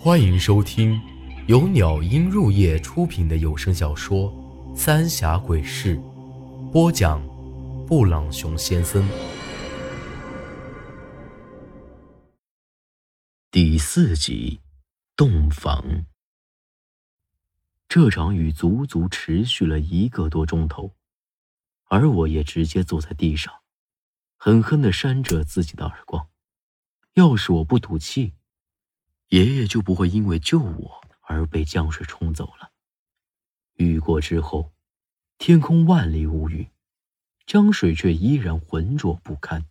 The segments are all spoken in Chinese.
欢迎收听由鸟音入夜出品的有声小说《三峡鬼事》，播讲：布朗熊先生。第四集，洞房。这场雨足足持续了一个多钟头，而我也直接坐在地上，狠狠的扇着自己的耳光。要是我不赌气，爷爷就不会因为救我而被江水冲走了。雨过之后，天空万里无云，江水却依然浑浊不堪，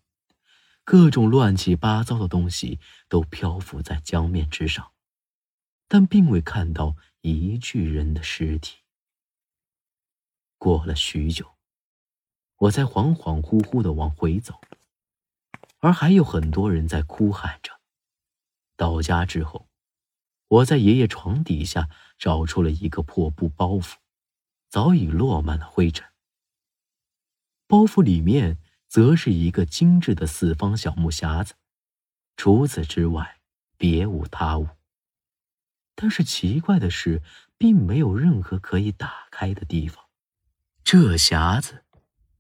各种乱七八糟的东西都漂浮在江面之上，但并未看到一具人的尸体。过了许久，我才恍恍惚惚的往回走，而还有很多人在哭喊着。到家之后，我在爷爷床底下找出了一个破布包袱，早已落满了灰尘。包袱里面则是一个精致的四方小木匣子，除此之外别无他物。但是奇怪的是，并没有任何可以打开的地方。这匣子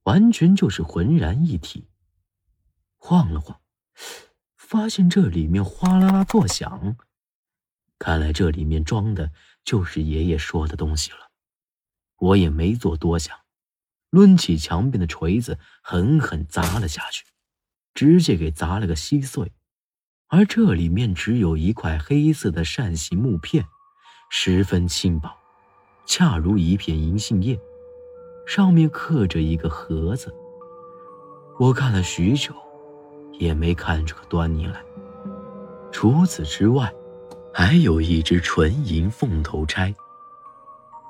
完全就是浑然一体。晃了晃。发现这里面哗啦啦作响，看来这里面装的就是爷爷说的东西了。我也没做多想，抡起墙边的锤子狠狠砸了下去，直接给砸了个稀碎。而这里面只有一块黑色的扇形木片，十分轻薄，恰如一片银杏叶，上面刻着一个盒子。我看了许久。也没看出个端倪来。除此之外，还有一只纯银凤头钗，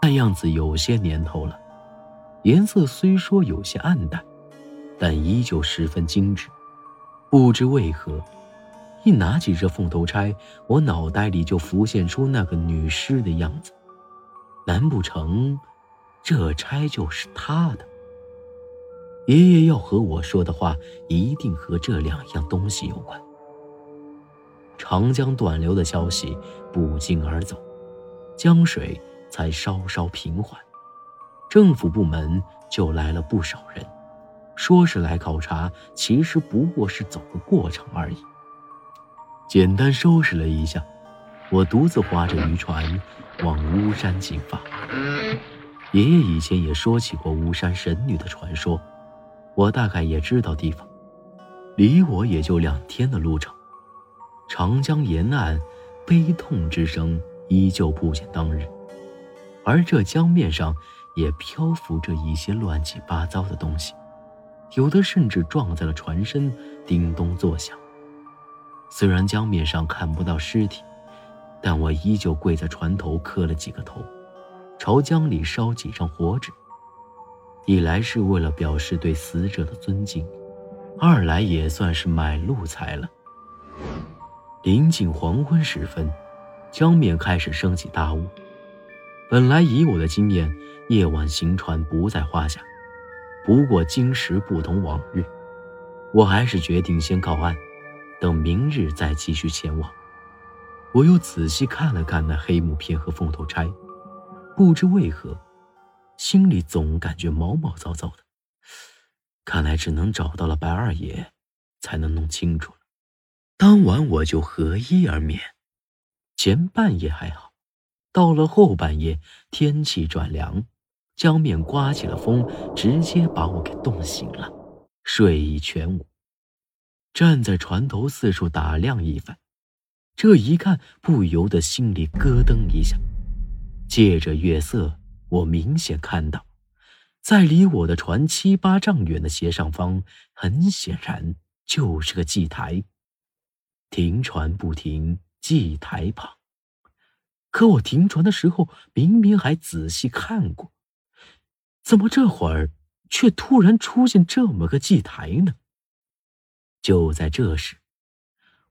看样子有些年头了，颜色虽说有些暗淡，但依旧十分精致。不知为何，一拿起这凤头钗，我脑袋里就浮现出那个女尸的样子。难不成，这钗就是她的？爷爷要和我说的话，一定和这两样东西有关。长江断流的消息不胫而走，江水才稍稍平缓，政府部门就来了不少人，说是来考察，其实不过是走个过场而已。简单收拾了一下，我独自划着渔船往巫山进发。爷爷以前也说起过巫山神女的传说。我大概也知道地方，离我也就两天的路程。长江沿岸，悲痛之声依旧不减当日，而这江面上也漂浮着一些乱七八糟的东西，有的甚至撞在了船身，叮咚作响。虽然江面上看不到尸体，但我依旧跪在船头磕了几个头，朝江里烧几张火纸。一来是为了表示对死者的尊敬，二来也算是买路财了。临近黄昏时分，江面开始升起大雾。本来以我的经验，夜晚行船不在话下，不过今时不同往日，我还是决定先靠岸，等明日再继续前往。我又仔细看了看那黑木片和凤头钗，不知为何。心里总感觉毛毛躁躁的，看来只能找到了白二爷，才能弄清楚了。当晚我就合衣而眠。前半夜还好，到了后半夜，天气转凉，江面刮起了风，直接把我给冻醒了，睡意全无。站在船头四处打量一番，这一看不由得心里咯噔一下，借着月色。我明显看到，在离我的船七八丈远的斜上方，很显然就是个祭台。停船不停，祭台旁。可我停船的时候，明明还仔细看过，怎么这会儿却突然出现这么个祭台呢？就在这时，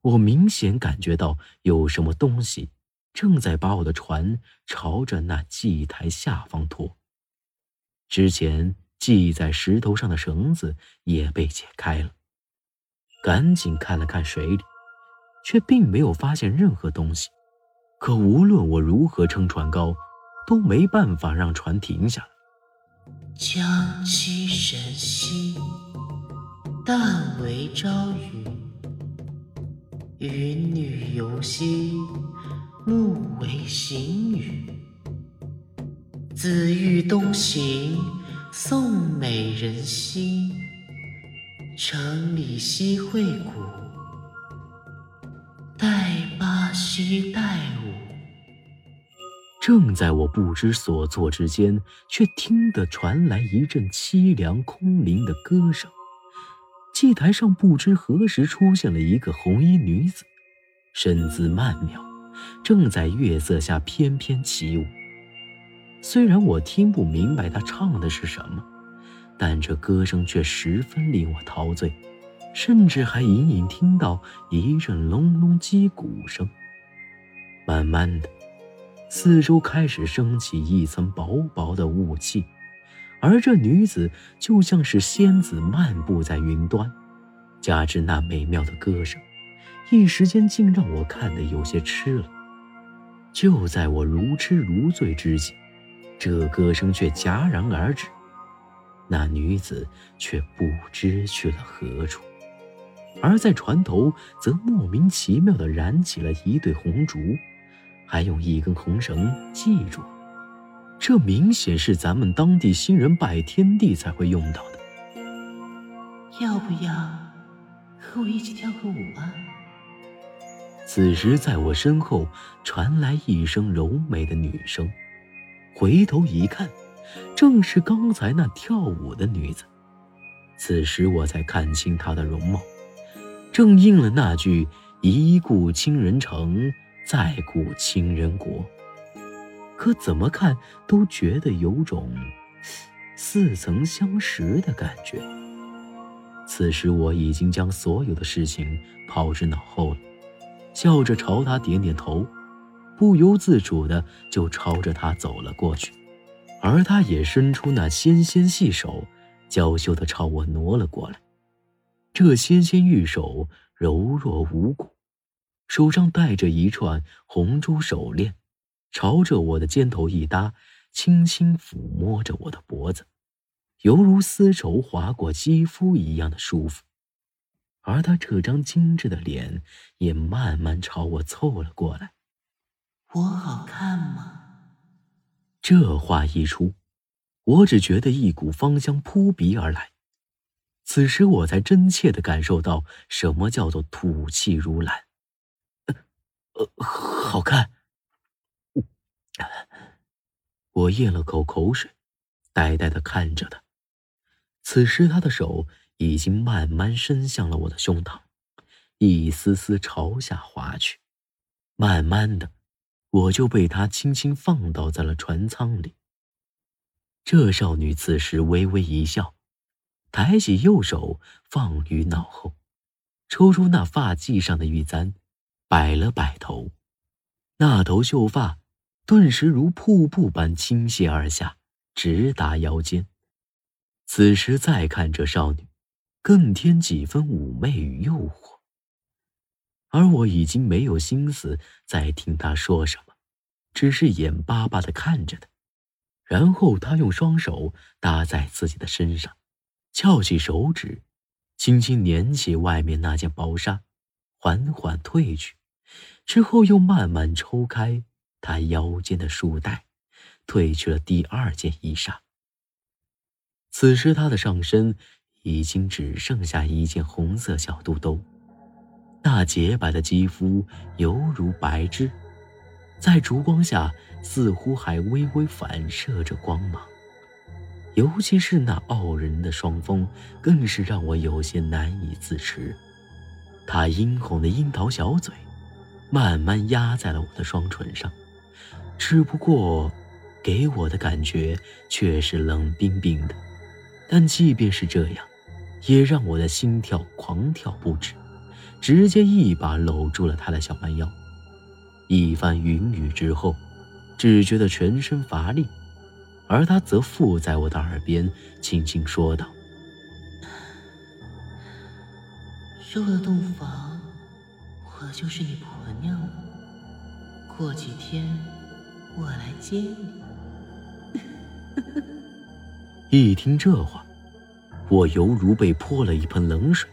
我明显感觉到有什么东西。正在把我的船朝着那祭台下方拖。之前系在石头上的绳子也被解开了，赶紧看了看水里，却并没有发现任何东西。可无论我如何撑船高，都没办法让船停下来。江妻神兮，但为朝雨；云女游兮，目为行雨。子欲东行，送美人兮。城里西会古，待八兮待五。正在我不知所措之间，却听得传来一阵凄凉空灵的歌声。祭台上不知何时出现了一个红衣女子，身姿曼妙，正在月色下翩翩起舞。虽然我听不明白她唱的是什么。但这歌声却十分令我陶醉，甚至还隐隐听到一阵隆隆击鼓声。慢慢的，四周开始升起一层薄薄的雾气，而这女子就像是仙子漫步在云端，加之那美妙的歌声，一时间竟让我看得有些痴了。就在我如痴如醉之际，这歌声却戛然而止。那女子却不知去了何处，而在船头则莫名其妙地燃起了一对红烛，还用一根红绳系住。这明显是咱们当地新人拜天地才会用到的。要不要和我一起跳个舞啊？此时，在我身后传来一声柔美的女声，回头一看。正是刚才那跳舞的女子，此时我才看清她的容貌，正应了那句“一顾倾人城，再顾倾人国”。可怎么看都觉得有种似曾相识的感觉。此时我已经将所有的事情抛之脑后了，笑着朝他点点头，不由自主的就朝着他走了过去。而他也伸出那纤纤细手，娇羞的朝我挪了过来。这纤纤玉手柔若无骨，手上戴着一串红珠手链，朝着我的肩头一搭，轻轻抚摸着我的脖子，犹如丝绸划过肌肤一样的舒服。而他这张精致的脸也慢慢朝我凑了过来。我好看吗？这话一出，我只觉得一股芳香扑鼻而来。此时我才真切的感受到什么叫做吐气如兰。呃，好看。我咽了口口水，呆呆的看着他。此时他的手已经慢慢伸向了我的胸膛，一丝丝朝下滑去，慢慢的。我就被他轻轻放倒在了船舱里。这少女此时微微一笑，抬起右手放于脑后，抽出那发髻上的玉簪，摆了摆头，那头秀发顿时如瀑布般倾泻而下，直达腰间。此时再看这少女，更添几分妩媚与诱惑。而我已经没有心思再听他说什么，只是眼巴巴的看着他。然后他用双手搭在自己的身上，翘起手指，轻轻捻起外面那件薄纱，缓缓褪去，之后又慢慢抽开他腰间的束带，褪去了第二件衣裳。此时他的上身已经只剩下一件红色小肚兜。那洁白的肌肤犹如白脂，在烛光下似乎还微微反射着光芒。尤其是那傲人的双峰，更是让我有些难以自持。他殷红的樱桃小嘴，慢慢压在了我的双唇上，只不过，给我的感觉却是冷冰冰的。但即便是这样，也让我的心跳狂跳不止。直接一把搂住了他的小蛮腰，一番云雨之后，只觉得全身乏力，而他则附在我的耳边轻轻说道：“入了洞房，我就是你婆娘了。过几天我来接你。一听这话，我犹如被泼了一盆冷水，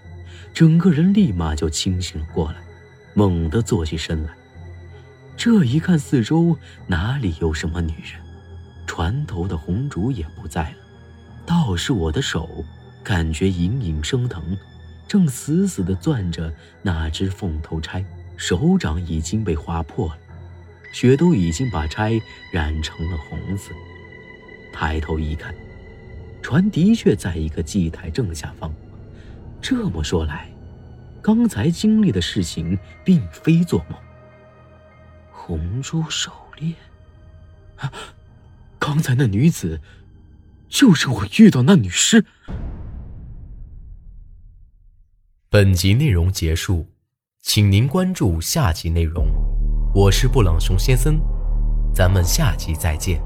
整个人立马就清醒了过来，猛地坐起身来。这一看四周，哪里有什么女人？船头的红烛也不在了，倒是我的手，感觉隐隐生疼，正死死地攥着那只凤头钗，手掌已经被划破了，血都已经把钗染成了红色。抬头一看。船的确在一个祭台正下方。这么说来，刚才经历的事情并非做梦。红珠手链，啊！刚才那女子，就是我遇到那女尸。本集内容结束，请您关注下集内容。我是布朗熊先生，咱们下集再见。